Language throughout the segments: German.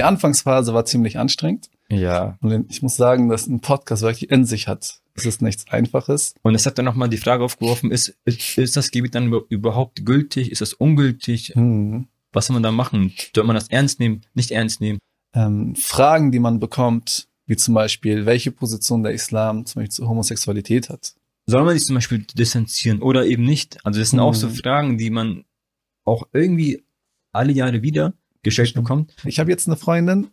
Die Anfangsphase war ziemlich anstrengend. Ja. Und ich muss sagen, dass ein Podcast wirklich in sich hat. Es ist nichts Einfaches. Und es hat dann nochmal die Frage aufgeworfen, ist, ist, ist das Gebiet dann überhaupt gültig? Ist das ungültig? Hm. Was soll man da machen? Soll man das ernst nehmen? Nicht ernst nehmen? Ähm, Fragen, die man bekommt, wie zum Beispiel, welche Position der Islam zum Beispiel zur Homosexualität hat. Soll man sich zum Beispiel distanzieren oder eben nicht? Also das sind auch so Mhm. Fragen, die man auch irgendwie alle Jahre wieder gestellt bekommt. Ich habe jetzt eine Freundin,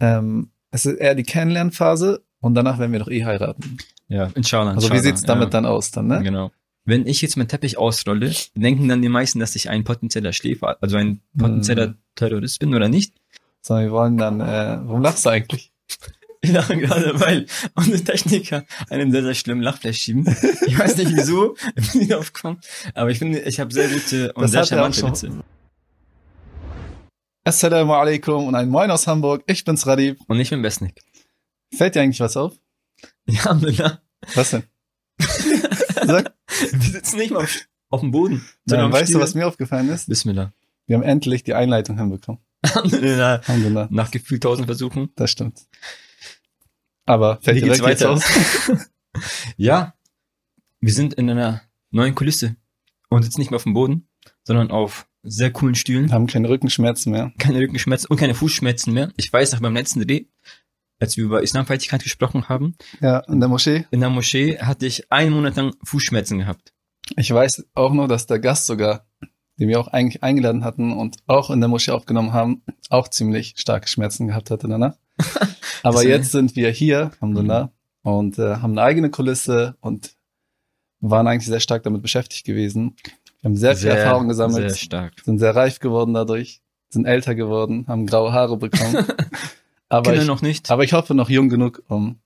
ähm, es ist eher die Kennenlernphase und danach werden wir doch eh heiraten. Ja, inshallah. Also wie inshallah, sieht's damit ja. dann aus dann, ne? Genau. Wenn ich jetzt meinen Teppich ausrolle, denken dann die meisten, dass ich ein potenzieller Schläfer, also ein potenzieller Terrorist bin oder nicht. Sondern wir wollen dann, äh, warum lachst du eigentlich? Ich lache gerade, weil unsere Techniker einen sehr, sehr schlimmen Lachflash schieben. Ich weiß nicht wieso, ich bin nicht aufgekommen, aber ich finde, ich habe sehr gute und Das sehr charmante schon. Witze. Assalamu alaikum und ein Moin aus Hamburg. Ich bin's Radib. Und ich bin Besnik. Fällt dir eigentlich was auf? Ja, Alhamdulillah. Was denn? Sag, Wir sitzen nicht mal auf, auf dem Boden. am weißt du, Stiel. was mir aufgefallen ist? Bismillah. Wir haben endlich die Einleitung hinbekommen. Alhamdulillah. Alhamdulillah. Nach gefühlt tausend Versuchen. Das stimmt. Aber fällt Wie dir geht's wirklich jetzt weiter? aus? Ja, wir sind in einer neuen Kulisse und sitzen nicht mehr auf dem Boden, sondern auf sehr coolen Stühlen. haben keine Rückenschmerzen mehr. Keine Rückenschmerzen und keine Fußschmerzen mehr. Ich weiß noch beim letzten Dreh, als wir über Islamfeindlichkeit gesprochen haben, Ja, in der Moschee. in der Moschee hatte ich einen Monat lang Fußschmerzen gehabt. Ich weiß auch noch, dass der Gast sogar, den wir auch eigentlich eingeladen hatten und auch in der Moschee aufgenommen haben, auch ziemlich starke Schmerzen gehabt hatte danach. Aber jetzt sind wir hier, Alhamdulillah, und äh, haben eine eigene Kulisse und waren eigentlich sehr stark damit beschäftigt gewesen. Haben sehr viel Erfahrung gesammelt, Sehr stark. sind sehr reif geworden dadurch, sind älter geworden, haben graue Haare bekommen. aber, Kinder ich, noch nicht. aber ich hoffe noch jung genug, um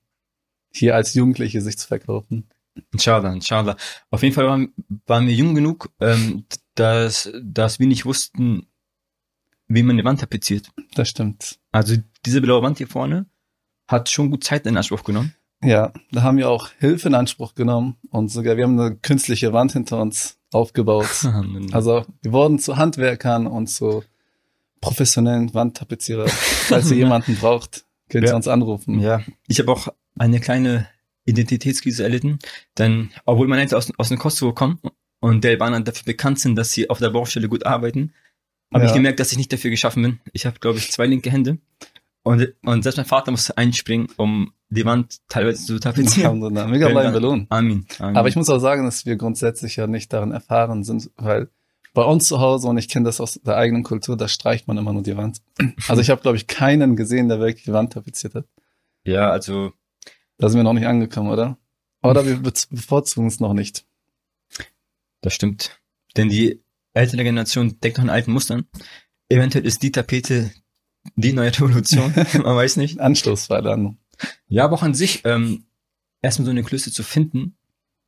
hier als Jugendliche sich zu verkaufen. Inshallah, inshallah. Auf jeden Fall waren, waren wir jung genug, ähm, dass, dass wir nicht wussten, wie man eine Wand tapeziert. Das stimmt. Also diese blaue Wand hier vorne hat schon gut Zeit in Anspruch genommen. Ja, da haben wir auch Hilfe in Anspruch genommen und sogar wir haben eine künstliche Wand hinter uns aufgebaut. Also, Also wir wurden zu Handwerkern und zu professionellen Wandtapezierer. Falls ihr jemanden braucht, könnt ihr Ja. uns anrufen. ja, ich habe auch eine kleine Identitätskrise erlitten, denn obwohl meine Eltern aus, aus dem Kosovo kommen und der Albaner dafür bekannt sind, dass sie auf der Baustelle gut arbeiten, habe Ja. ich gemerkt, dass ich nicht dafür geschaffen bin. Ich habe, glaube ich, zwei linke Hände und, und selbst mein Vater musste einspringen, um die Wand teilweise zu tapezieren. Mega belohnen. Amin. Amin. Aber ich muss auch sagen, dass wir grundsätzlich ja nicht darin erfahren sind, weil bei uns zu Hause, und ich kenne das aus der eigenen Kultur, da streicht man immer nur die Wand. Also ich habe, glaube ich, keinen gesehen, der wirklich die Wand tapeziert hat. ja, also Da sind wir noch nicht angekommen, oder? Oder wir be- bevorzugen es noch nicht. Das stimmt. Denn die ältere Generation denkt noch in alten Mustern. Eventuell ist die Tapete die neue Revolution. Man weiß nicht. Anstoßpfeile an. Ja, aber auch an sich, ähm, erstmal so eine Klöße zu finden,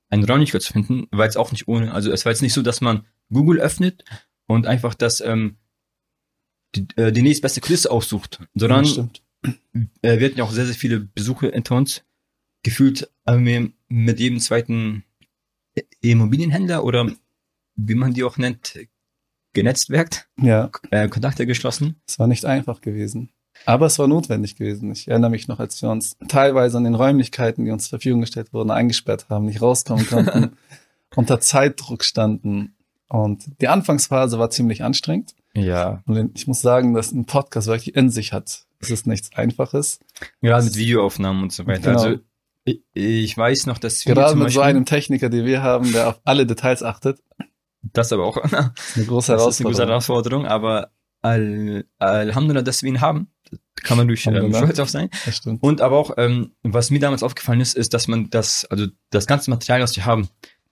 eine Räumlichkeit zu finden, war jetzt auch nicht ohne. Also es war jetzt nicht so, dass man Google öffnet und einfach das, ähm, die, äh, die nächstbeste Kulisse aussucht, sondern stimmt. äh, wir hatten ja auch sehr, sehr viele Besuche hinter uns. Gefühlt haben wir mit jedem zweiten Immobilienhändler oder wie man die auch nennt, genetzwerkt, Ja, äh, Kontakte geschlossen. es war nicht einfach gewesen. Aber es war notwendig gewesen. Ich erinnere mich noch, als wir uns teilweise an den Räumlichkeiten, die uns zur Verfügung gestellt wurden, eingesperrt haben, nicht rauskommen konnten, unter Zeitdruck standen. Und die Anfangsphase war ziemlich anstrengend. Ja. Und ich muss sagen, dass ein Podcast wirklich in sich hat. Es ist nichts Einfaches. Gerade mit Videoaufnahmen und so weiter. Genau. Also ich, ich weiß noch, dass wir Gerade mit so Beispiel, einem Techniker, den wir haben, der auf alle Details achtet, das aber auch, eine große das ist eine große Herausforderung. Herausforderung, aber al, Alhamdulillah, dass wir ihn haben, kann man durch ähm, stolz auf sein. Das. Und aber auch, ähm, was mir damals aufgefallen ist, ist, dass man das, also das ganze Material, was wir haben,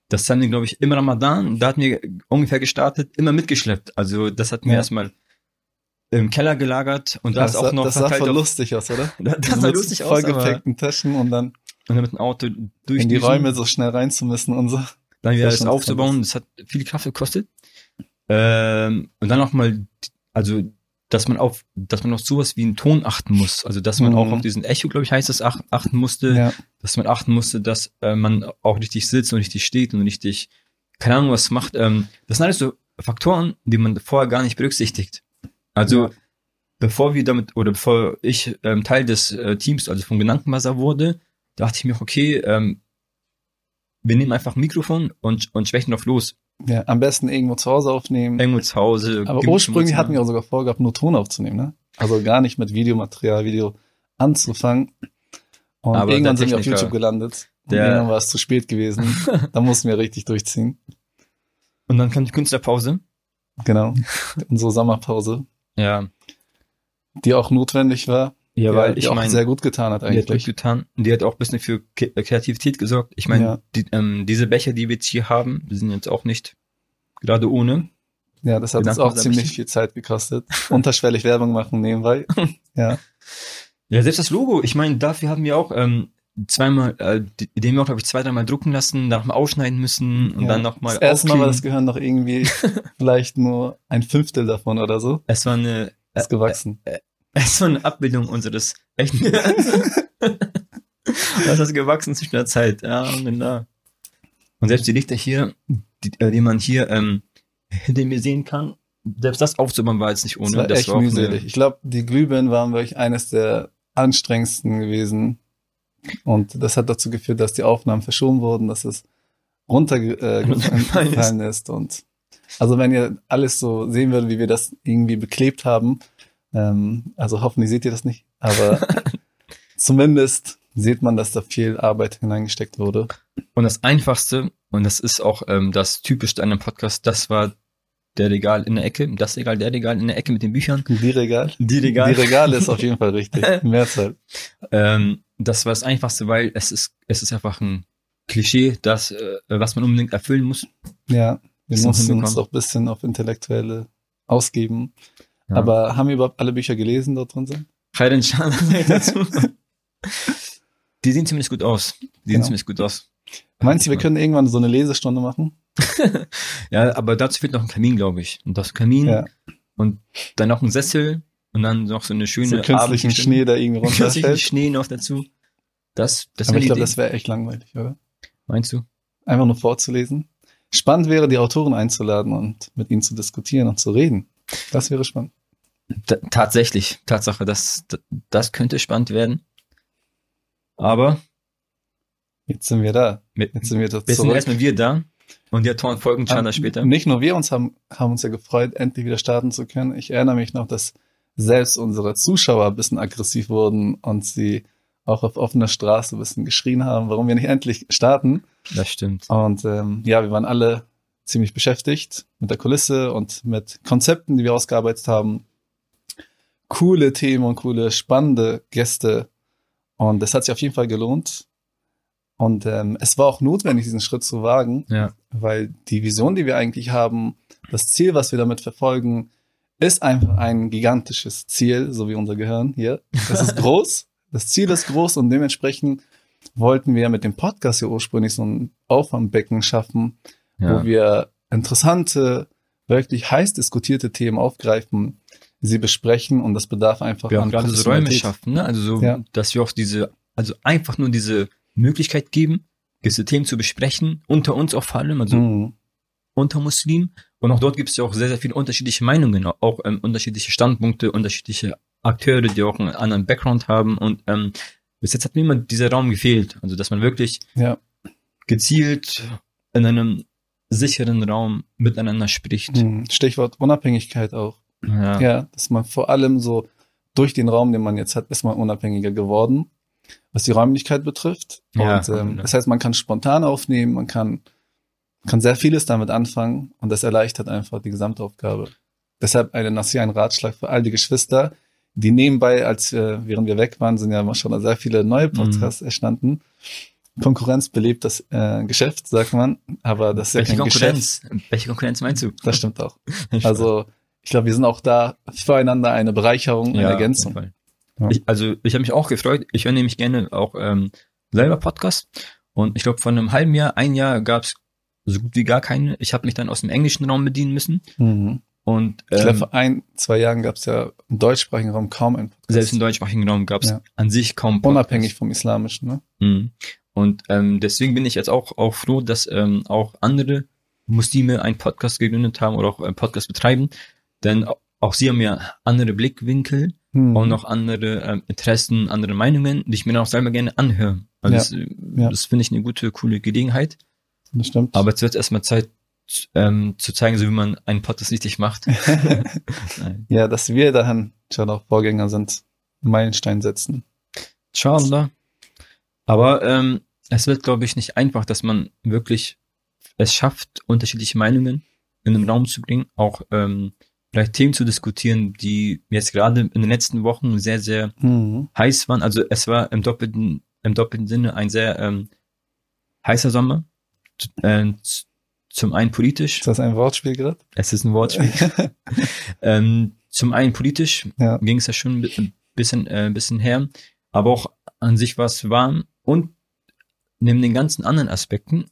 das haben wir, glaube ich, im Ramadan, da hatten wir ungefähr gestartet, immer mitgeschleppt. Also das hatten wir Ja. erstmal im Keller gelagert und da ist auch noch das sah voll lustig aus, oder? Das So sah lustig aus, und vollgepackten Taschen und dann dann mit dem Auto durch in die Räume so schnell reinzumüssen und so. Dann wieder Das aufzubauen, das hat viel Kraft gekostet. Ähm, und dann auch mal, also, dass man auf, dass man auf sowas wie einen Ton achten muss. Also, dass man Mhm. auch auf diesen Echo, glaube ich, heißt das, ach, achten musste, Ja, dass man achten musste, dass äh, man auch richtig sitzt und richtig steht und richtig, keine Ahnung, was macht. Ähm, das sind alles so Faktoren, die man vorher gar nicht berücksichtigt. Also, Ja. bevor wir damit, oder bevor ich ähm, Teil des äh, Teams, also vom Gedankenbazar wurde, dachte ich mir, okay, ähm, wir nehmen einfach ein Mikrofon und, und sprechen drauf los. Ja, am besten irgendwo zu Hause aufnehmen. Irgendwo zu Hause. Aber ursprünglich hatten wir auch sogar vorgehabt, nur Ton aufzunehmen, ne? Also gar nicht mit Videomaterial, Video anzufangen. Und Aber irgendwann sind wir auf YouTube gelandet. Und der- irgendwann war es zu spät gewesen. da mussten wir richtig durchziehen. Und dann kam die Künstlerpause. Genau. Unsere Sommerpause, Ja. die auch notwendig war. Ja, weil die ich meine, sehr gut getan hat die hat gut eigentlich. getan. Die hat auch ein bisschen für Ke- Kreativität gesorgt. Ich meine, Ja. die, ähm, diese Becher, die wir jetzt hier haben, die sind jetzt auch nicht gerade ohne. Ja, das hat uns auch ziemlich viel Zeit gekostet. Unterschwellig Werbung machen nebenbei. Ja. Ja, selbst das Logo, ich meine, dafür haben wir auch ähm, zweimal, äh, den wir auch, glaube ich, zwei, dreimal drucken lassen, dann nochmal ausschneiden müssen und ja. dann nochmal Das erste Mal war das. Gehirn noch irgendwie vielleicht nur ein Fünftel davon oder so. Es war eine, Ist gewachsen. Es war eine Abbildung unseres echten Das ist gewachsen zwischen der Zeit, ja, genau. Und selbst die Lichter hier, die, äh, die man hier ähm, hinter mir sehen kann, selbst das aufzubauen war jetzt nicht ohne. Das war echt auch eine- mühselig. Ich glaube, die Glühbirnen waren wirklich eines der anstrengendsten gewesen. Und das hat dazu geführt, dass die Aufnahmen verschoben wurden, dass es runtergefallen äh, Runtergefallen ist. gefallen ist. Und also wenn ihr alles so sehen würdet, wie wir das irgendwie beklebt haben, ähm, also hoffentlich seht ihr das nicht, aber zumindest sieht man, dass da viel Arbeit hineingesteckt wurde. Und das Einfachste, und das ist auch ähm, das Typischste an einem Podcast, das war der Regal in der Ecke, das Regal, der Regal in der Ecke mit den Büchern. Die Regal. Die Die Regale ist auf jeden Fall richtig. Mehrzahl. Ähm, das war das Einfachste, weil es ist, es ist einfach ein Klischee, das, äh, was man unbedingt erfüllen muss. Ja, wir mussten uns auch ein bisschen auf Intellektuelle ausgeben. Ja. Aber haben wir überhaupt alle Bücher gelesen, dort drin sind? Khairan Shan dazu. Die sehen ziemlich gut aus. Die sehen Genau. ziemlich gut aus. Meinst du, wir können irgendwann so eine Lesestunde machen? Ja, aber dazu fehlt noch ein Kamin, glaube ich. Und das Kamin Ja. und dann noch ein Sessel und dann noch so eine schöne So künstlichen. Schnee, der irgendwie Künstlichen runterfällt. Schnee noch dazu. Das, das Aber wäre ich glaube, das wäre echt langweilig, oder? Meinst du? Einfach nur vorzulesen. Spannend wäre, die Autoren einzuladen und mit ihnen zu diskutieren und zu reden. Das wäre spannend. Ta- tatsächlich, Tatsache, das, das, könnte spannend werden. Aber Jetzt sind wir da. Jetzt sind wir da jetzt sind erstmal wir da und die Autoren folgen schon Ähm, später. Nicht nur wir uns haben, haben uns ja gefreut, endlich wieder starten zu können. Ich erinnere mich noch, dass selbst unsere Zuschauer ein bisschen aggressiv wurden und sie auch auf offener Straße ein bisschen geschrien haben, warum wir nicht endlich starten. Das stimmt. Und ähm, ja, wir waren alle ziemlich beschäftigt mit der Kulisse und mit Konzepten, die wir ausgearbeitet haben. Coole Themen und coole, spannende Gäste. Und das hat sich auf jeden Fall gelohnt. Und ähm, es war auch notwendig, diesen Schritt zu wagen, Ja. weil die Vision, die wir eigentlich haben, das Ziel, was wir damit verfolgen, ist einfach ein gigantisches Ziel, so wie unser Gehirn hier. Das ist groß, das Ziel ist groß und dementsprechend wollten wir mit dem Podcast hier ursprünglich so ein Auffangbecken schaffen, ja. wo wir interessante, wirklich heiß diskutierte Themen aufgreifen, sie besprechen und das bedarf einfach wir an gerade so Räume schaffen, ne? Also so, Ja. dass wir auch diese, also einfach nur diese Möglichkeit geben, gewisse Themen zu besprechen, unter uns auch vor allem, also Mhm. unter Muslimen. Und auch dort gibt es ja auch sehr, sehr viele unterschiedliche Meinungen, auch ähm, unterschiedliche Standpunkte, unterschiedliche Akteure, die auch einen anderen Background haben. Und ähm, bis jetzt hat mir immer dieser Raum gefehlt. Also, dass man wirklich Ja. gezielt in einem sicheren Raum miteinander spricht. Mhm. Stichwort Unabhängigkeit auch. Ja. Ja, dass man vor allem so durch den Raum, den man jetzt hat, ist man unabhängiger geworden, was die Räumlichkeit betrifft. Ja, und ähm, ja. das heißt, man kann spontan aufnehmen, man kann, kann sehr vieles damit anfangen und das erleichtert einfach die Gesamtaufgabe. Deshalb eine Nassi, ein Ratschlag für all die Geschwister, die nebenbei, als wir, während wir weg waren, sind ja schon sehr viele neue Podcasts Mhm. entstanden. Konkurrenz belebt das äh, Geschäft, sagt man, aber das ist ja Welche kein Geschäft. Konkurrenz? Welche Konkurrenz meinst du? Das stimmt auch. Also ich glaube, wir sind auch da füreinander eine Bereicherung, eine Ja, Ergänzung. Ja. Ich, also ich habe mich auch gefreut. Ich höre nämlich gerne auch ähm, selber Podcast. Und ich glaube, vor einem halben Jahr, ein Jahr gab es so gut wie gar keine. Ich habe mich dann aus dem englischen Raum bedienen müssen. Mhm. Und Ich glaube, ähm, vor ein, zwei Jahren gab es ja im deutschsprachigen Raum kaum einen Podcast. selbst im deutschsprachigen Raum gab es Ja. an sich kaum Podcasts. Unabhängig vom Islamischen, ne? Mhm. Und ähm, deswegen bin ich jetzt auch, auch froh, dass ähm, auch andere Muslime einen Podcast gegründet haben oder auch einen Podcast betreiben. Denn auch sie haben ja andere Blickwinkel Hm. und noch andere ähm, Interessen, andere Meinungen, die ich mir dann auch selber gerne anhöre. Also Ja. das, äh, Ja. das finde ich eine gute, coole Gelegenheit. Das stimmt. Aber jetzt wird erstmal Zeit, ähm, zu zeigen, so wie man einen Podcast richtig macht. Ja, dass wir dahin schon auch Vorgänger sind, Meilenstein setzen. Inshallah. Aber ähm, es wird, glaube ich, nicht einfach, dass man wirklich es schafft, unterschiedliche Meinungen in den Raum zu bringen, auch ähm, vielleicht Themen zu diskutieren, die jetzt gerade in den letzten Wochen sehr, sehr Mhm. heiß waren. Also es war im doppelten, im doppelten Sinne ein sehr ähm, heißer Sommer. Äh, zum einen politisch, Ist das ein Wortspiel gerade? es ist ein Wortspiel. ähm, zum einen politisch Ja. ging es ja schon ein bi- ein bisschen, äh, ein bisschen her, aber auch an sich war es warm und neben den ganzen anderen Aspekten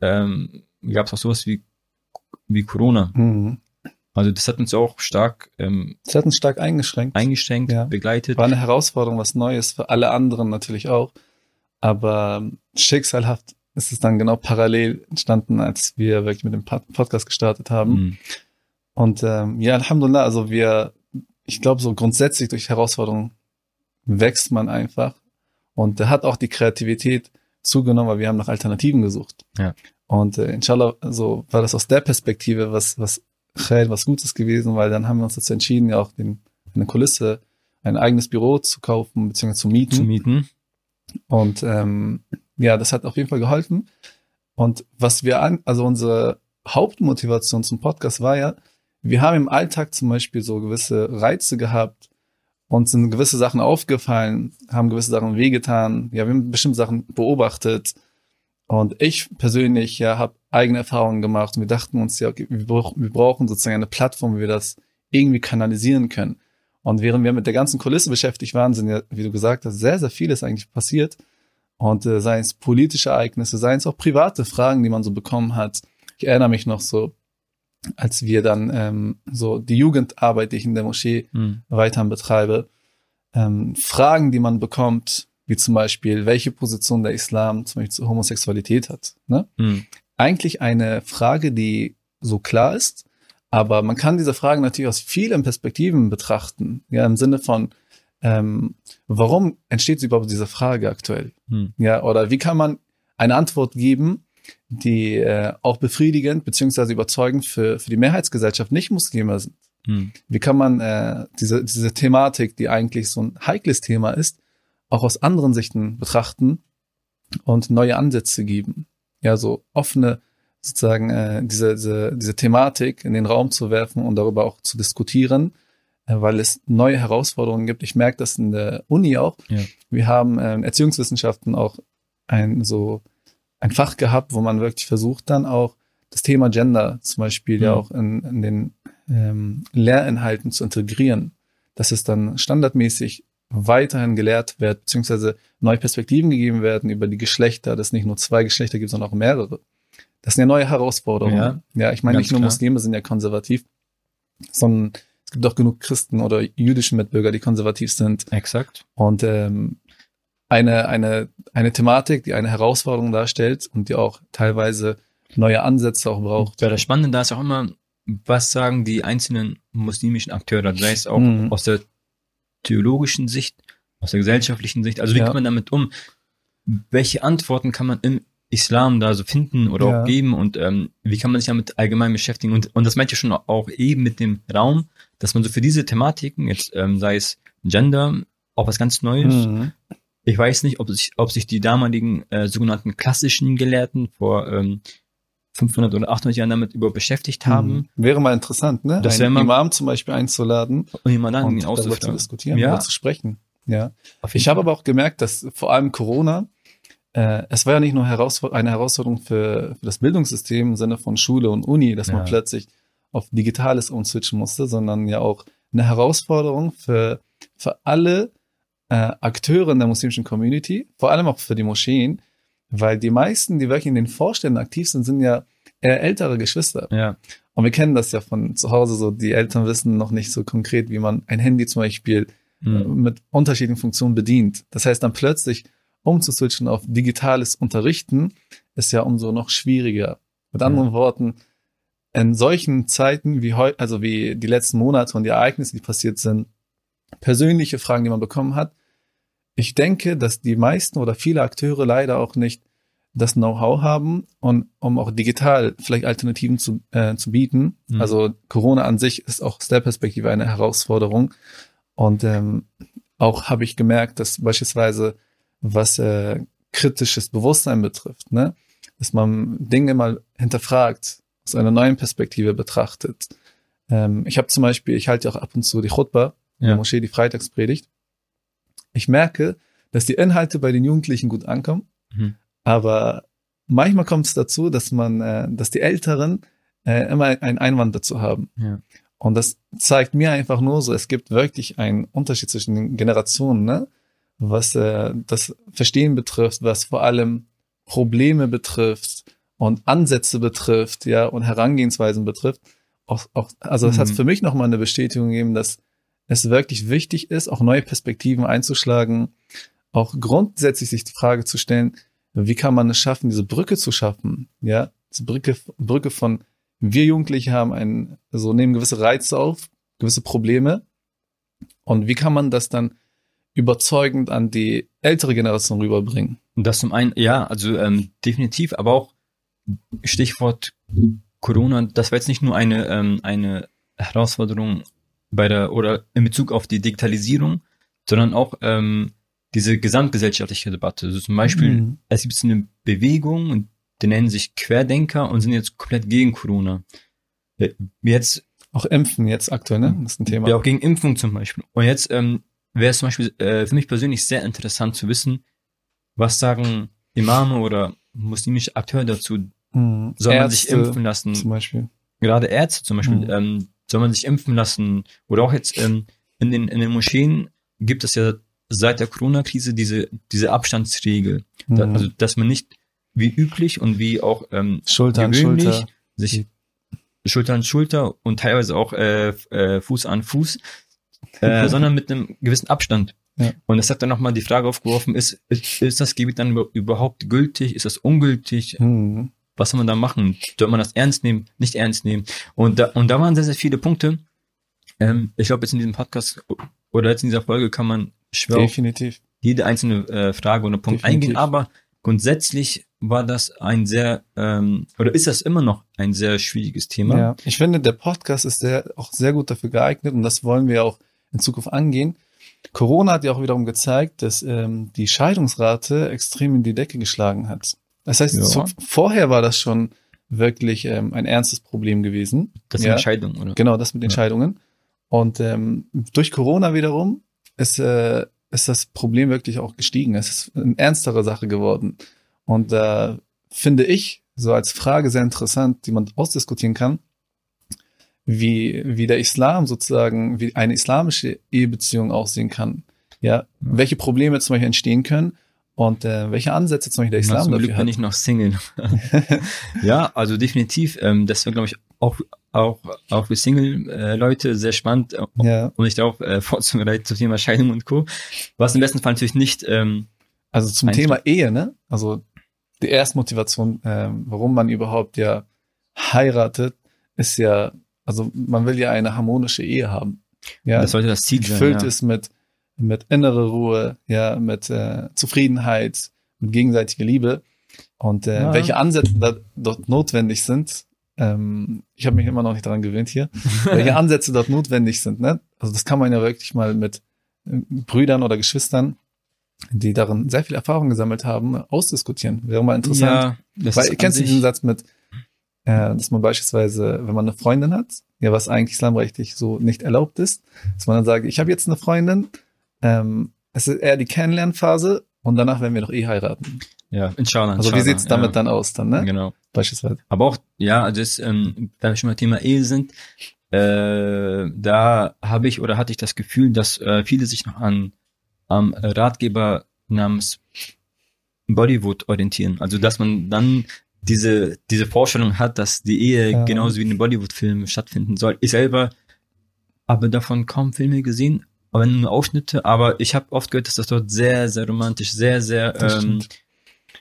ähm, gab es auch sowas wie, wie Corona. Mhm. Also das hat uns auch stark ähm, Das hat uns stark eingeschränkt. eingeschränkt, Ja. begleitet. War eine Herausforderung, was Neues für alle anderen natürlich auch. Aber schicksalhaft ist es dann genau parallel entstanden, als wir wirklich mit dem Pod- Podcast gestartet haben. Mhm. Und ähm, ja, Alhamdulillah, also wir, ich glaube, so grundsätzlich durch Herausforderungen wächst man einfach. Und da hat auch die Kreativität zugenommen, weil wir haben nach Alternativen gesucht. Ja. Und äh, inshallah, so war das aus der Perspektive was, was Khair, was Gutes gewesen, weil dann haben wir uns dazu entschieden, ja auch den, eine Kulisse, ein eigenes Büro zu kaufen, beziehungsweise zu mieten. Zu mieten. Und ähm, ja, das hat auf jeden Fall geholfen. Und was wir an, also unsere Hauptmotivation zum Podcast war ja, wir haben im Alltag zum Beispiel so gewisse Reize gehabt, uns sind gewisse Sachen aufgefallen, haben gewisse Sachen wehgetan, ja, wir haben bestimmte Sachen beobachtet. Und ich persönlich ja habe eigene Erfahrungen gemacht und wir dachten uns ja, okay, wir, brauch, wir brauchen sozusagen eine Plattform, wie wir das irgendwie kanalisieren können. Und während wir mit der ganzen Kulisse beschäftigt waren, sind ja, wie du gesagt hast, sehr, sehr vieles eigentlich passiert. Und äh, seien es politische Ereignisse, seien es auch private Fragen, die man so bekommen hat. Ich erinnere mich noch so, als wir dann ähm, so die Jugendarbeit, die ich in der Moschee Mhm. weiterhin betreibe, ähm, Fragen, die man bekommt, wie zum Beispiel, welche Position der Islam zum Beispiel zur Homosexualität hat. Ne? Mhm. Eigentlich eine Frage, die so klar ist, aber man kann diese Fragen natürlich aus vielen Perspektiven betrachten. Ja, im Sinne von, ähm, warum entsteht überhaupt diese Frage aktuell? Mhm. Ja, oder wie kann man eine Antwort geben, die äh, auch befriedigend beziehungsweise überzeugend für, für die Mehrheitsgesellschaft nicht Muslime sind? Mhm. Wie kann man äh, diese, diese Thematik, die eigentlich so ein heikles Thema ist, auch aus anderen Sichten betrachten und neue Ansätze geben? Ja, so offene, sozusagen, äh, diese, diese, diese Thematik in den Raum zu werfen und darüber auch zu diskutieren, äh, weil es neue Herausforderungen gibt. Ich merke das in der Uni auch. Ja. Wir haben äh, in Erziehungswissenschaften auch ein so ein Fach gehabt, wo man wirklich versucht, dann auch das Thema Gender zum Beispiel ja Mhm. auch in, in den ähm, Lehrinhalten zu integrieren, dass es dann standardmäßig weiterhin gelehrt wird, beziehungsweise neue Perspektiven gegeben werden über die Geschlechter, dass es nicht nur zwei Geschlechter gibt, sondern auch mehrere. Das sind ja neue Herausforderungen. Ja, Ja, ich meine, nicht nur klar. Muslime sind ja konservativ, sondern es gibt auch genug Christen oder jüdische Mitbürger, die konservativ sind. Exakt. Und ähm, eine, eine, eine Thematik, die eine Herausforderung darstellt und die auch teilweise neue Ansätze auch braucht. Bei der Spannende da ist auch immer, was sagen die einzelnen muslimischen Akteure, sei es auch Mhm. aus der theologischen Sicht, aus der gesellschaftlichen Sicht, also wie Ja. geht man damit um? Welche Antworten kann man im Islam da so finden oder Ja. auch geben und ähm, wie kann man sich damit allgemein beschäftigen? Und, und das meint ja schon auch eben mit dem Raum, dass man so für diese Thematiken, jetzt ähm, sei es Gender, auch was ganz Neues, Mhm. ich weiß nicht, ob sich, ob sich die damaligen äh, sogenannten klassischen Gelehrten vor ähm, 500 oder 800 Jahren damit über beschäftigt haben Mhm. Wäre mal interessant, ne? Das wäre mal- Imam zum Beispiel einzuladen und jemand dann und darüber zu diskutieren, Ja. darüber zu sprechen. Ja. Ich habe aber auch gemerkt, dass vor allem Corona, äh, es war ja nicht nur eine Herausforderung für, für das Bildungssystem im Sinne von Schule und Uni, dass man Ja. plötzlich auf Digitales umswitchen musste, sondern ja auch eine Herausforderung für, für alle äh, Akteure in der muslimischen Community, vor allem auch für die Moscheen, weil die meisten, die wirklich in den Vorständen aktiv sind, sind ja eher ältere Geschwister. Ja, Und wir kennen das ja von zu Hause so, die Eltern wissen noch nicht so konkret, wie man ein Handy zum Beispiel mhm. mit unterschiedlichen Funktionen bedient. Das heißt, dann plötzlich umzuswitchen auf digitales Unterrichten ist ja umso noch schwieriger. Mit anderen Worten, in solchen Zeiten wie heute, also wie die letzten Monate und die Ereignisse, die passiert sind, persönliche Fragen, die man bekommen hat, ich denke, dass die meisten oder viele Akteure leider auch nicht das Know-how haben und um auch digital vielleicht Alternativen zu, äh, zu bieten. Mhm. Also Corona an sich ist auch aus der Perspektive eine Herausforderung. Und ähm, auch habe ich gemerkt, dass beispielsweise was äh, kritisches Bewusstsein betrifft, ne, dass man Dinge mal hinterfragt, aus einer neuen Perspektive betrachtet. Ähm, ich habe zum Beispiel, ich halte auch ab und zu die Chutba, ja. der Moschee, die Freitagspredigt. Ich merke, dass die Inhalte bei den Jugendlichen gut ankommen, mhm. Aber manchmal kommt es dazu, dass man, äh, dass die Älteren äh, immer einen Einwand dazu haben. Ja. Und das zeigt mir einfach nur so, es gibt wirklich einen Unterschied zwischen den Generationen, ne? was äh, das Verstehen betrifft, was vor allem Probleme betrifft und Ansätze betrifft, ja, und Herangehensweisen betrifft. Auch, auch, also das mhm. hat für mich nochmal eine Bestätigung gegeben, dass es wirklich wichtig ist, auch neue Perspektiven einzuschlagen, auch grundsätzlich sich die Frage zu stellen, wie kann man es schaffen, diese Brücke zu schaffen? Ja, diese Brücke, Brücke von wir Jugendliche haben ein, so nehmen gewisse Reize auf, gewisse Probleme. Und wie kann man das dann überzeugend an die ältere Generation rüberbringen? Das zum einen, ja, also ähm, definitiv, aber auch Stichwort Corona, das war jetzt nicht nur eine, ähm, eine Herausforderung bei der oder in Bezug auf die Digitalisierung, sondern auch ähm, diese gesamtgesellschaftliche Debatte. Also zum Beispiel, mhm. es gibt eine Bewegung und die nennen sich Querdenker und sind jetzt komplett gegen Corona. Äh, jetzt auch Impfen jetzt aktuell, ne? Das ist ein Thema. Ja, auch gegen Impfung zum Beispiel. Und jetzt ähm, wäre es zum Beispiel äh, für mich persönlich sehr interessant zu wissen, was sagen Imame oder muslimische Akteure dazu? Mhm. Soll Ärzte man sich impfen lassen? Zum Beispiel. Gerade Ärzte zum Beispiel. Mhm. Ähm, soll man sich impfen lassen? Oder auch jetzt ähm, in den in den Moscheen gibt es ja seit der Corona-Krise diese, diese Abstandsregel. Mhm. Da, also, dass man nicht wie üblich und wie auch ähm, Schulter an Schulter sich Schulter an Schulter und teilweise auch äh, äh, Fuß an Fuß, äh, sondern mit einem gewissen Abstand. Ja. Und das hat dann nochmal die Frage aufgeworfen, ist, ist, ist das Gebiet dann überhaupt gültig? Ist das ungültig? Mhm. Was soll man da machen? Soll man das ernst nehmen? Nicht ernst nehmen? Und da, und da waren sehr, sehr viele Punkte. Ähm, ich glaube, jetzt in diesem Podcast oder jetzt in dieser Folge kann man schwer Definitiv. jede einzelne äh, Frage oder Punkt Definitiv. eingehen, aber grundsätzlich war das ein sehr, ähm, oder ist das immer noch ein sehr schwieriges Thema. Ja, ich finde, der Podcast ist sehr, auch sehr gut dafür geeignet und das wollen wir auch in Zukunft angehen. Corona hat ja auch wiederum gezeigt, dass ähm, die Scheidungsrate extrem in die Decke geschlagen hat. Das heißt, ja. zu, vorher war das schon wirklich ähm, ein ernstes Problem gewesen. Das ja. Entscheidungen, oder? Genau, das mit Entscheidungen. Ja. Und ähm, durch Corona wiederum ist, äh, ist das Problem wirklich auch gestiegen. Es ist eine ernstere Sache geworden. Und äh, finde ich so als Frage sehr interessant, die man ausdiskutieren kann, wie, wie der Islam sozusagen, wie eine islamische Ehebeziehung aussehen kann. Ja, welche Probleme zum Beispiel entstehen können und äh, welche Ansätze zum Beispiel der Islam Na, zum Glück bin ich noch Single. ja, also definitiv. Ähm, das wäre, glaube ich, auch auch, auch für Single-Leute sehr spannend, äh, ja. um sich darauf äh, vorzubereiten zum Thema Scheidung und Co. Was im besten Fall natürlich nicht. Ähm, also zum Thema Ehe, ne? Also die erste Motivation, ähm, warum man überhaupt ja heiratet, ist ja, also man will ja eine harmonische Ehe haben. Ja, das sollte das Ziel sein. Gefüllt ja. ist mit, mit innere Ruhe, ja, mit äh, Zufriedenheit, mit gegenseitiger Liebe. Und äh, ja. welche Ansätze da dort notwendig sind, ähm, ich habe mich immer noch nicht daran gewöhnt hier, welche Ansätze dort notwendig sind. Ne? Also das kann man ja wirklich mal mit äh, Brüdern oder Geschwistern, die darin sehr viel Erfahrung gesammelt haben, ausdiskutieren. Wäre mal interessant. Ja, Weil, kennst du diesen Satz mit, äh, dass man beispielsweise, wenn man eine Freundin hat, ja, was eigentlich islamrechtlich so nicht erlaubt ist, dass man dann sagt, ich habe jetzt eine Freundin, ähm, es ist eher die Kennenlernphase und danach werden wir doch eh heiraten. Ja, inshallah. Also inshallah, wie sieht's damit ja. dann aus dann, ne? Genau. Beispielsweise. Aber auch, ja, also das, ähm, da wir schon mal Thema Ehe sind, äh, da habe ich oder hatte ich das Gefühl, dass äh, viele sich noch an am Ratgeber namens Bollywood orientieren. Also dass man dann diese diese Vorstellung hat, dass die Ehe ja. genauso wie in einem Bollywood-Film stattfinden soll. Ich selber habe davon kaum Filme gesehen, aber nur Ausschnitte. Aber ich habe oft gehört, dass das dort sehr sehr romantisch, sehr sehr ähm,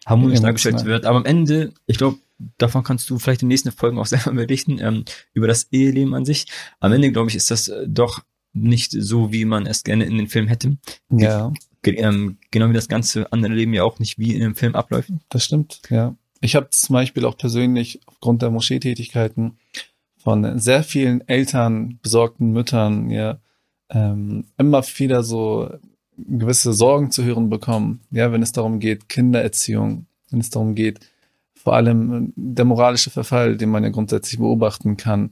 harmonisch dargestellt wird. Aber am Ende, ich glaube, davon kannst du vielleicht in den nächsten Folgen auch selber berichten, ähm, über das Eheleben an sich. Am Ende, glaube ich, ist das äh, doch nicht so, wie man es gerne in den Film hätte. Ja, Ge ähm, genau wie das ganze andere Leben ja auch nicht wie in dem Film abläuft. das stimmt, ja. Ich habe zum Beispiel auch persönlich aufgrund der Moscheetätigkeiten von sehr vielen Eltern, besorgten Müttern, ja, ähm, immer wieder so gewisse Sorgen zu hören bekommen, ja, wenn es darum geht, Kindererziehung, wenn es darum geht, vor allem äh, der moralische Verfall, den man ja grundsätzlich beobachten kann.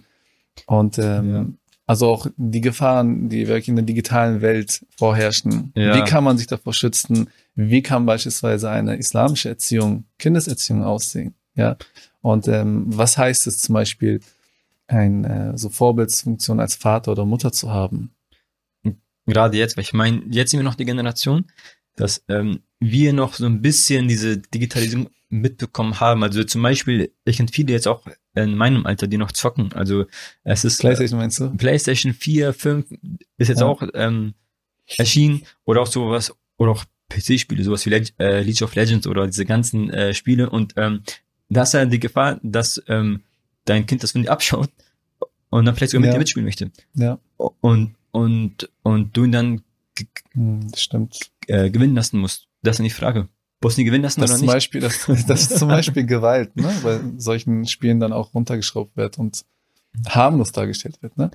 Und ähm, Ja. also auch die Gefahren, die wirklich in der digitalen Welt vorherrschen. Ja. Wie kann man sich davor schützen? Wie kann beispielsweise eine islamische Erziehung, Kindeserziehung aussehen? Ja. Und ähm, was heißt es zum Beispiel, ein äh, so Vorbildsfunktion als Vater oder Mutter zu haben? Gerade jetzt, weil ich meine, jetzt sind wir noch die Generation, dass ähm, wir noch so ein bisschen diese Digitalisierung mitbekommen haben. Also zum Beispiel, ich kenne viele jetzt auch in meinem Alter, die noch zocken. Also es ist PlayStation meinst du? PlayStation 4, 5 ist jetzt Ja. auch ähm, erschienen oder auch sowas oder auch PC-Spiele, sowas wie Leg äh, League of Legends oder diese ganzen äh, Spiele und ähm, da ist ja die Gefahr, dass ähm, dein Kind das von dir abschaut und dann vielleicht sogar mit Ja. dir mitspielen möchte Ja, und und und du ihn dann hm, stimmt. äh, gewinnen lassen musst. Das ist die Frage. Musst du ihn gewinnen lassen Das oder zum nicht? Beispiel, das, das ist zum Beispiel Gewalt, ne? Bei solchen Spielen dann auch runtergeschraubt wird und harmlos dargestellt wird, ne?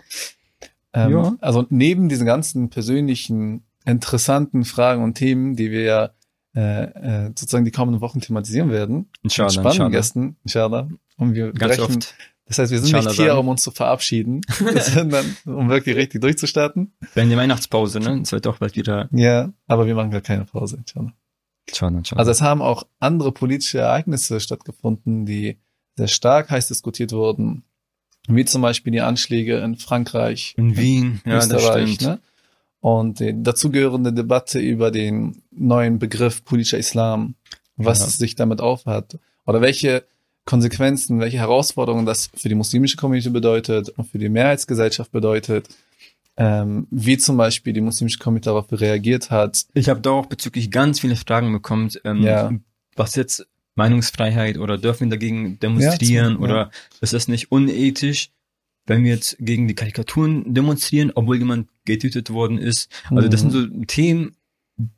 Ähm, Ja. Also neben diesen ganzen persönlichen, interessanten Fragen und Themen, die wir ja äh, äh, sozusagen die kommenden Wochen thematisieren werden, Inshallah, mit spannenden inshallah. Gästen, inshallah. Und wir Ganz brechen, oft. Das heißt, wir sind Inshallah nicht hier, um uns zu verabschieden, sondern um wirklich richtig durchzustarten. Wenn die Weihnachtspause, ne? Es wird auch bald wieder. Ja, aber wir machen gar keine Pause, inshallah. Inshallah, inshallah. Also es haben auch andere politische Ereignisse stattgefunden, die sehr stark heiß diskutiert wurden, wie zum Beispiel die Anschläge in Frankreich, in Wien, ja, das Österreich, stimmt. ne? Und die dazugehörende Debatte über den neuen Begriff politischer Islam, was Ja. es sich damit aufhat oder welche Konsequenzen, welche Herausforderungen das für die muslimische Community bedeutet und für die Mehrheitsgesellschaft bedeutet, ähm, wie zum Beispiel die muslimische Community darauf reagiert hat. Ich habe da auch bezüglich ganz viele Fragen bekommen, ähm, Ja. was jetzt Meinungsfreiheit oder dürfen wir dagegen demonstrieren Ja, oder ist das nicht unethisch, wenn wir jetzt gegen die Karikaturen demonstrieren, obwohl jemand getötet worden ist. Also das Mhm. sind so Themen,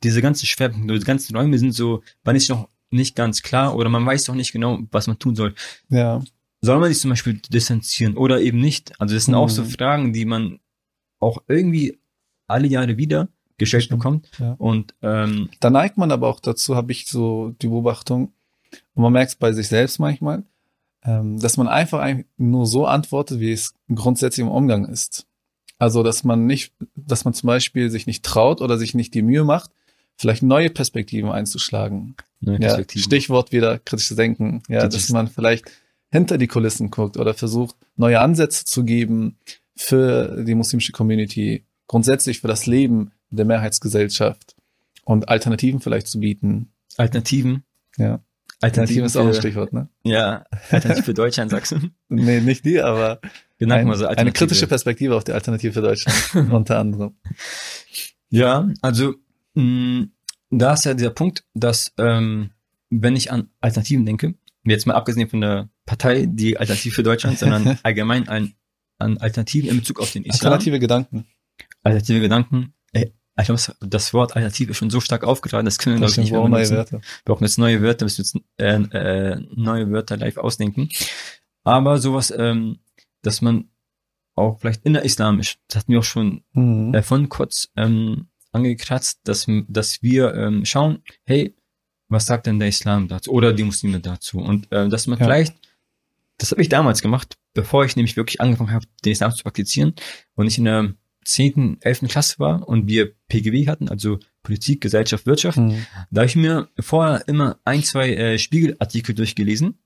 diese ganzen Schwerpunkte, die ganzen Räume sind so, war nicht noch nicht ganz klar oder man weiß doch nicht genau, was man tun soll. Ja, Soll man sich zum Beispiel distanzieren oder eben nicht? Also das sind auch so Mhm. Fragen, die man auch irgendwie alle Jahre wieder gestellt Stimmt, bekommt. ja. Und ähm, Da neigt man aber auch dazu, habe ich so die Beobachtung, und man merkt es bei sich selbst manchmal, ähm, dass man einfach nur so antwortet, wie es grundsätzlich im Umgang ist. Also, dass man nicht, dass man zum Beispiel sich nicht traut oder sich nicht die Mühe macht, vielleicht neue Perspektiven einzuschlagen. neue Ja, Perspektiven. Stichwort wieder kritisches Denken. Ja, dass man vielleicht hinter die Kulissen guckt oder versucht, neue Ansätze zu geben für die muslimische Community, grundsätzlich für das Leben der Mehrheitsgesellschaft und Alternativen vielleicht zu bieten. Alternativen. Ja. Alternative Alternativen ist auch ein Stichwort, ne? Ja, Alternative für Deutschland, sagst du? Nee, nicht die, aber Genau, ein, mal so eine kritische Perspektive auf die Alternative für Deutschland, unter anderem. Ja, also da ist ja dieser Punkt, dass ähm, wenn ich an Alternativen denke, jetzt mal abgesehen von der Partei, die Alternative für Deutschland, sondern allgemein an, an Alternativen in Bezug auf den Islam. Alternative Gedanken. Alternative Gedanken. Ey, ich glaube, das Wort Alternative ist schon so stark aufgeladen, das können wir, glaube ich, nicht mehr wohl neue benutzen. Wörter. Wir brauchen jetzt neue Wörter, müssen jetzt äh, äh, neue Wörter live ausdenken. Aber sowas, ähm, dass man auch vielleicht innerislamisch, das hatten wir auch schon Mhm. äh, von kurz ähm, angekratzt, dass, dass wir ähm, schauen, hey, was sagt denn der Islam dazu oder die Muslime dazu? Und äh, dass man Ja. vielleicht, das habe ich damals gemacht, bevor ich nämlich wirklich angefangen habe, den Islam zu praktizieren und ich in der 10., 11. Klasse war und wir PGW hatten, also Politik, Gesellschaft, Wirtschaft, Mhm. da habe ich mir vorher immer ein, zwei äh, Spiegelartikel durchgelesen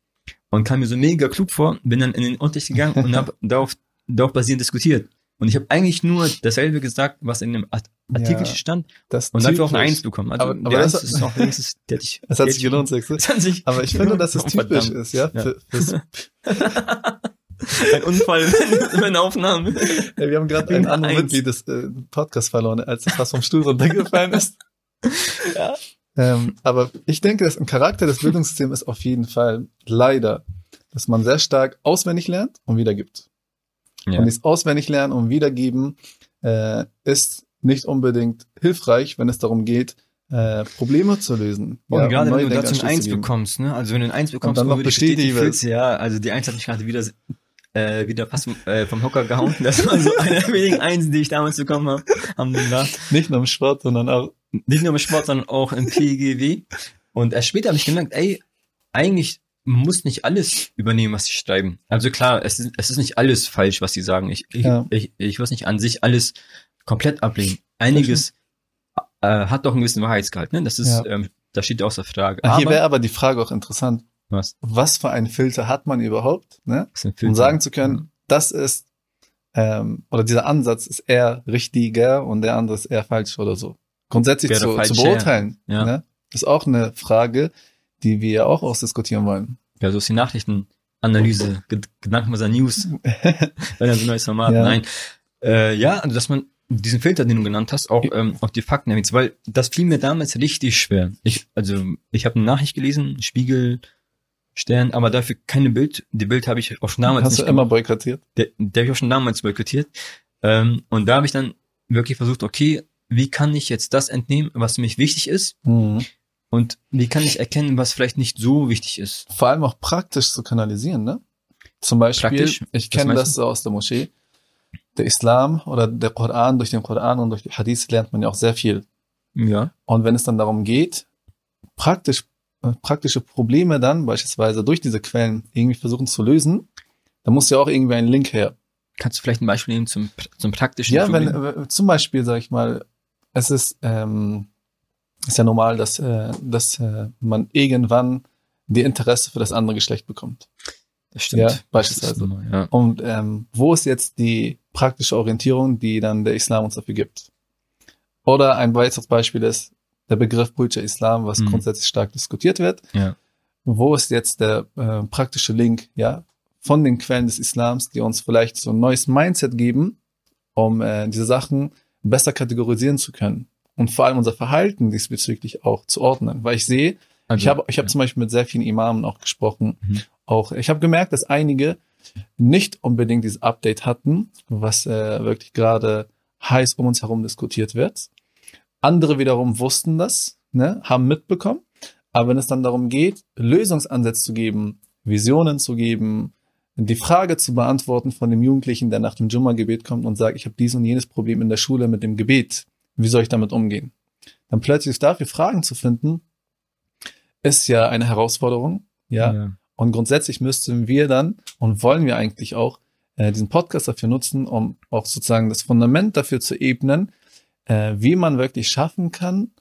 und kam mir so mega klug vor, bin dann in den Unterricht gegangen und habe darauf, darauf basierend diskutiert. Und ich habe eigentlich nur dasselbe gesagt, was in dem Artikel Ja. stand Das und dafür auch eine. Eins bekommen. Also Aber- aber das- Eins ist noch wenigstens, der hat dich, Das hat sich gelohnt, sagst du? Das Aber ich finde, dass es Oh, typisch ist, ja, Ja. für, Ein Unfall in der Aufnahme. Ja, wir haben gerade ein Wegen anderes eins. Mitglied des äh, Podcasts verloren, als er fast vom Stuhl runtergefallen ist. Ja. Ähm, aber ich denke, dass im Charakter des Bildungssystems ist auf jeden Fall leider dass man sehr stark auswendig lernt und wiedergibt. Ja. Und dieses auswendig lernen und wiedergeben äh, ist nicht unbedingt hilfreich, wenn es darum geht, äh, Probleme zu lösen. Und Ja, gerade wenn du dazu ein Eins bekommst, ne? Also wenn du ein Eins bekommst, dann noch bestätigt fühlst, ja, also die Eins hat mich gerade wieder, äh, wieder fast äh, vom Hocker gehauen. Das war so eine der wenigen Einsen, die ich damals bekommen habe. Alhamdulillah. Nicht nur im Sport, sondern auch Nicht nur im Sport, sondern auch im PGW. Und erst später habe ich gemerkt, ey, eigentlich muss nicht alles übernehmen, was sie schreiben. Also klar, es ist, es ist nicht alles falsch, was sie sagen. Ich, ich, Ja. ich, ich muss nicht an sich alles komplett ablehnen. Einiges äh, hat doch einen gewissen Wahrheitsgehalt, ne? Das ist, Ja. ähm, das steht außer Frage. Ah, Hier Aber- wäre aber die Frage auch interessant. was? Was für einen Filter hat man überhaupt, ne? Um sagen zu können, das ist, ähm, oder dieser Ansatz ist eher richtiger und der andere ist eher falsch oder so. Grundsätzlich Wäre zu, zu beurteilen, ja. ne? Ist auch eine Frage, die wir ja auch ausdiskutieren wollen. Ja, so ist die Nachrichtenanalyse, Ged Gedankenwasser News, wenn er so ein neues Format. Ja. Nein. Äh, ja, also dass man diesen Filter, den du genannt hast, auch ähm, auf die Fakten erwähnt, weil das fiel mir damals richtig schwer. Ich, also ich habe eine Nachricht gelesen, Spiegel, Stern, aber dafür keine Bild. Die Bild habe ich auch schon damals Hast du immer boykottiert? der, der habe ich auch schon damals boykottiert. Ähm, und da habe ich dann wirklich versucht, okay, wie kann ich jetzt das entnehmen, was für mich wichtig ist? Mhm. Und wie kann ich erkennen, was vielleicht nicht so wichtig ist? Vor allem auch praktisch zu kanalisieren, ne? Zum Beispiel, Praktisch? ich kenne das so aus der Moschee. Der Islam oder der Koran, durch den Koran und durch die Hadith lernt man ja auch sehr viel. Ja. Und wenn es dann darum geht, praktisch, äh, praktische Probleme dann beispielsweise durch diese Quellen irgendwie versuchen zu lösen, dann muss ja auch irgendwie ein Link her. Kannst du vielleicht ein Beispiel nehmen zum, zum praktischen Ja, wenn Problem? äh, zum Beispiel, sage ich mal, es ist, ähm, ist ja normal, dass, äh, dass äh, man irgendwann die Interesse für das andere Geschlecht bekommt. das ja, Das beispielsweise. ist normal, ja. Und ähm, wo ist jetzt die praktische Orientierung, die dann der Islam uns dafür gibt? Oder ein weiteres Beispiel ist der Begriff Brüche Islam, was Mhm. grundsätzlich stark diskutiert wird. Ja. Wo ist jetzt der äh, praktische Link, ja, von den Quellen des Islams, die uns vielleicht so ein neues Mindset geben, um äh, diese Sachen besser kategorisieren zu können und vor allem unser Verhalten diesbezüglich auch zu ordnen. Weil ich sehe, Also, ich habe ich ja. zum Beispiel mit sehr vielen Imamen auch gesprochen. Mhm. Auch ich habe gemerkt, dass einige nicht unbedingt dieses Update hatten, was äh, wirklich gerade heiß um uns herum diskutiert wird. Andere wiederum wussten das, ne, haben mitbekommen. Aber wenn es dann darum geht, Lösungsansätze zu geben, Visionen zu geben, die Frage zu beantworten von dem Jugendlichen, der nach dem Jumma-Gebet kommt und sagt, ich habe dies und jenes Problem in der Schule mit dem Gebet, wie soll ich damit umgehen? Dann plötzlich dafür Fragen zu finden, ist ja eine Herausforderung, ja. ja. Und grundsätzlich müssten wir dann und wollen wir eigentlich auch äh, diesen Podcast dafür nutzen, um auch sozusagen das Fundament dafür zu ebnen, äh, wie man wirklich schaffen kann,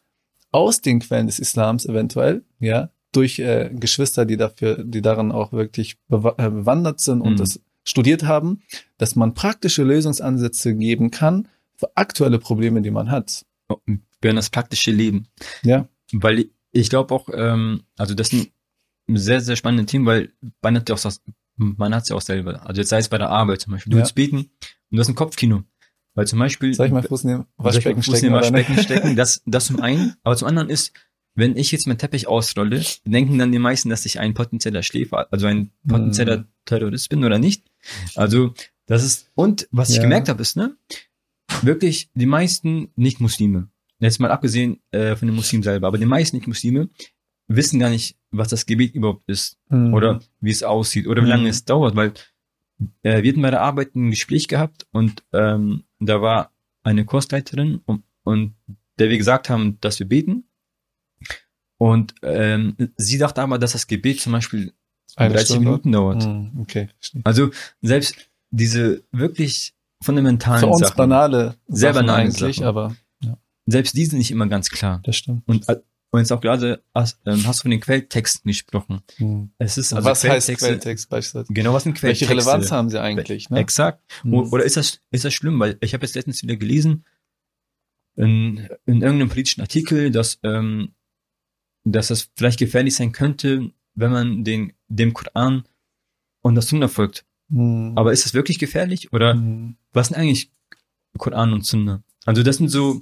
aus den Quellen des Islams eventuell, ja, durch äh, Geschwister, die dafür, die darin auch wirklich bewa- äh, bewandert sind und Mhm. das studiert haben, dass man praktische Lösungsansätze geben kann für aktuelle Probleme, die man hat. Oh, Für das praktische Leben. Ja. Weil ich glaube auch, ähm, also das ein sehr, sehr spannendes Team, weil man hat ja auch das, man hat es ja auch selber. Also jetzt sei es bei der Arbeit zum Beispiel. Du Ja. willst beten und du hast ein Kopfkino. Weil zum Beispiel. Soll ich mal Fuß ich Waschbecken Fuß stecken? Waschbecken stecken, das, das zum einen. Aber zum anderen ist, wenn ich jetzt meinen Teppich ausrolle, denken dann die meisten, dass ich ein potenzieller Schläfer, also ein potenzieller Hm. Terrorist bin oder nicht. Also, das ist, und was ich Ja. gemerkt habe, ist, ne, wirklich die meisten Nicht-Muslime, jetzt mal abgesehen äh, von den Muslimen selber, aber die meisten Nicht-Muslime wissen gar nicht, was das Gebet überhaupt ist Mhm. oder wie es aussieht oder wie lange Mhm. es dauert, weil äh, wir hatten bei der Arbeit ein Gespräch gehabt und ähm, da war eine Kursleiterin und, und der wir gesagt haben, dass wir beten und ähm, sie dachte aber, dass das Gebet zum Beispiel Eine 30 Stunde? Minuten dauert. Mhm, Okay. Also selbst diese wirklich fundamentalen Für uns Sachen, banale Sehr Sachen banale eigentlich, Sachen. aber selbst die sind nicht immer ganz klar. das stimmt. Und, äh, und jetzt auch gerade hast, ähm, hast du von den Quelltexten gesprochen. Mhm. Es ist also was heißt Quelltexte- Quelltext beispielsweise? Genau, was sind Welche Quelltexte? Relevanz haben sie eigentlich? Ne? Exakt. O- Oder ist das, ist das schlimm? Weil ich habe jetzt letztens wieder gelesen, in, in irgendeinem politischen Artikel, dass, ähm, dass das vielleicht gefährlich sein könnte, wenn man den, dem Koran und das Sunna folgt. Mhm. Aber ist das wirklich gefährlich? Oder Mhm. was sind eigentlich Koran und Sunna? Also das sind so,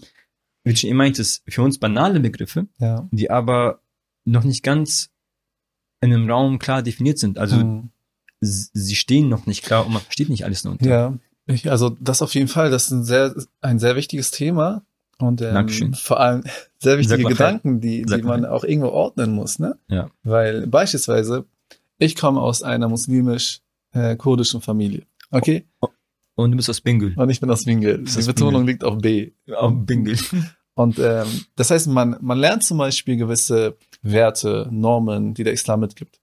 wie du schon eben meintest, für uns banale Begriffe, ja. die aber noch nicht ganz in einem Raum klar definiert sind. Also Mhm. sie stehen noch nicht klar und man versteht nicht alles darunter. Ja, ich, also das auf jeden Fall, das ist ein sehr, ein sehr wichtiges Thema und ähm, Dankeschön. vor allem sehr wichtige Gedanken, die, die man auch irgendwo ordnen muss, ne? Ja. Weil beispielsweise, ich komme aus einer muslimisch-kurdischen Familie, okay? Und du bist aus Bingel. Und ich bin aus Wingel. Ist Die Betonung liegt auf B. Auf Bingel. Und ähm, das heißt, man, man lernt zum Beispiel gewisse Werte, Normen, die der Islam mitgibt.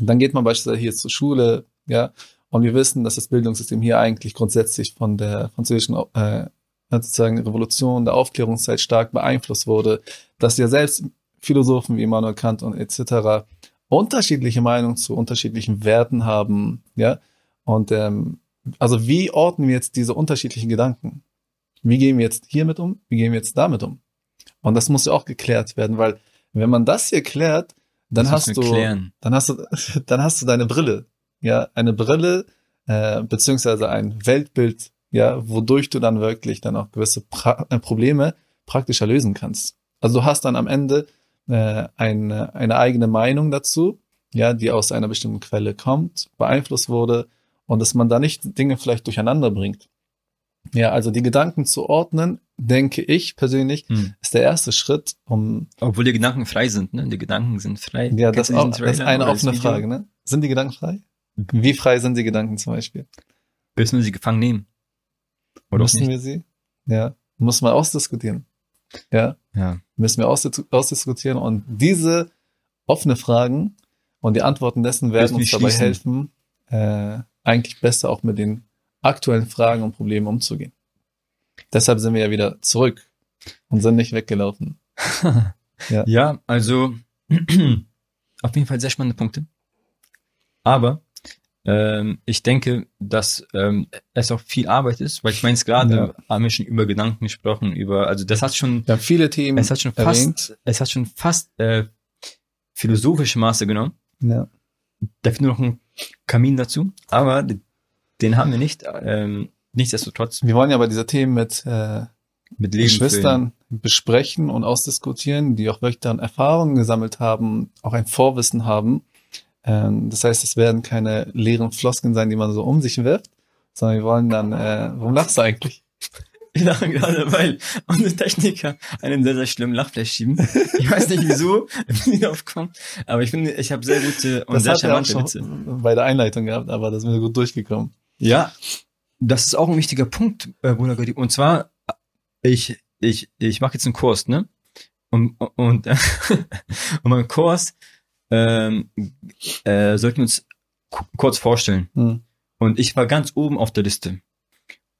Und dann geht man beispielsweise hier zur Schule, ja, und wir wissen, dass das Bildungssystem hier eigentlich grundsätzlich von der französischen äh, sozusagen Revolution, der Aufklärungszeit stark beeinflusst wurde, dass ja selbst Philosophen wie Immanuel Kant und etc. unterschiedliche Meinungen zu unterschiedlichen Werten haben, ja, und ähm, also wie ordnen wir jetzt diese unterschiedlichen Gedanken? Wie gehen wir jetzt hiermit um? Wie gehen wir jetzt damit um? Und das muss ja auch geklärt werden, weil wenn man das hier klärt, dann Das hast du, klären. dann hast du, dann hast du deine Brille, ja, eine Brille äh, beziehungsweise ein Weltbild, ja, wodurch du dann wirklich dann auch gewisse pra äh, Probleme praktischer lösen kannst. Also du hast dann am Ende äh, eine, eine eigene Meinung dazu, ja, die aus einer bestimmten Quelle kommt, beeinflusst wurde und dass man da nicht Dinge vielleicht durcheinander bringt. Ja, also die Gedanken zu ordnen, denke ich persönlich, Hm. ist der erste Schritt, um Obwohl die Gedanken frei sind, ne? Die Gedanken sind frei. ja, das, Kennst du auch, das ist eine das offene Video? Frage, ne? Sind die Gedanken frei? Wie frei sind die Gedanken zum Beispiel? Müssen wir sie gefangen nehmen? Oder Müssen wir sie? Ja, muss man ausdiskutieren. Ja, Ja. müssen wir ausdi- ausdiskutieren und diese offene Fragen und die Antworten dessen werden uns dabei helfen, äh, eigentlich besser auch mit den aktuellen Fragen und Problemen umzugehen. Deshalb sind wir ja wieder zurück und sind nicht weggelaufen. Ja. ja, also auf jeden Fall sehr spannende Punkte. Aber ähm, ich denke, dass ähm, es auch viel Arbeit ist, weil ich meine, es gerade Ja. haben wir schon über Gedanken gesprochen, über, also das hat schon, haben viele Themen es hat schon erwähnt. fast, es hat schon fast äh, philosophische Maße genommen. Ja. Da fehlt nur noch ein Kamin dazu, aber den haben wir nicht. Ähm, nichtsdestotrotz Wir wollen ja aber diese Themen mit äh, mit Leben Geschwistern besprechen und ausdiskutieren, die auch wirklich dann Erfahrungen gesammelt haben, auch ein Vorwissen haben. Ähm, das heißt, es werden keine leeren Floskeln sein, die man so um sich wirft, sondern wir wollen dann, äh, warum lachst du eigentlich? Ich lache gerade, weil unsere Techniker einen sehr, sehr schlimmen Lachfleisch schieben. Ich weiß nicht wieso, wie drauf aber ich finde, ich habe sehr gute und Das sehr auch charmante Witze. bei der Einleitung gehabt, aber das ist mir gut durchgekommen. Ja, das ist auch ein wichtiger Punkt, äh, Bruder Gadi. Und zwar, ich, ich, ich mache jetzt einen Kurs, ne? Und, und, und mein Kurs ähm, äh, sollten wir uns ku- kurz vorstellen. Hm. Und ich war ganz oben auf der Liste.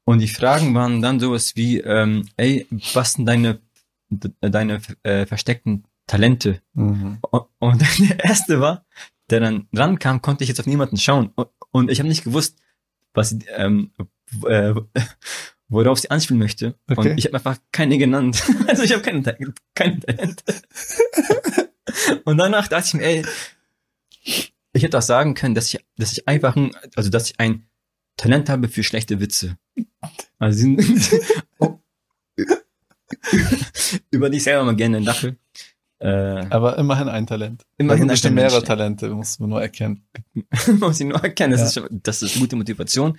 Und die Fragen waren dann sowas wie, ähm, ey, was sind deine, de- deine äh, versteckten Talente? Mhm. Und, und der erste war, der dann rankam, konnte ich jetzt auf niemanden schauen. Und, und ich habe nicht gewusst, was ähm, äh, worauf sie anspielen möchte. Okay. Und ich habe einfach keine genannt. Also ich habe keine, keine Talente. und danach dachte ich mir, ey, ich hätte auch sagen können, dass ich, dass ich einfach ein, also dass ich ein Talent habe für schlechte Witze. Also sie sind, oh. über dich selber mal gerne lache. Äh, Aber immerhin ein Talent. Immerhin da ein Talent. mehrere Talente, muss man nur erkennen. muss ich nur erkennen, das, Ja. ist, das ist gute Motivation.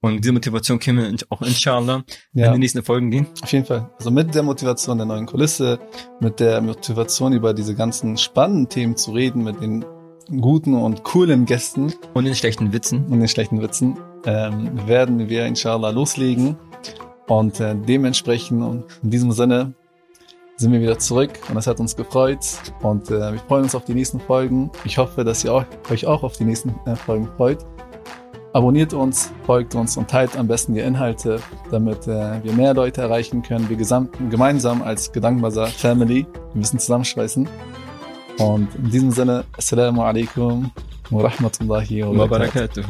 Und diese Motivation können wir auch inshallah in Ja, den nächsten Folgen gehen. auf jeden Fall. Also mit der Motivation der neuen Kulisse, mit der Motivation über diese ganzen spannenden Themen zu reden, mit den guten und coolen Gästen, Und den schlechten Witzen. und den schlechten Witzen, ähm, werden wir inshallah loslegen. Und äh, dementsprechend und in diesem Sinne sind wir wieder zurück und es hat uns gefreut. Und äh, wir freuen uns auf die nächsten Folgen. Ich hoffe, dass ihr auch, euch auch auf die nächsten äh, Folgen freut. Abonniert uns, folgt uns und teilt am besten die Inhalte, damit äh, wir mehr Leute erreichen können. Wir gesamt, gemeinsam als Gedankenbazar Family. Wir müssen zusammenschweißen. Und in diesem Sinne, Assalamu alaikum wa rahmatullahi wa barakatuh.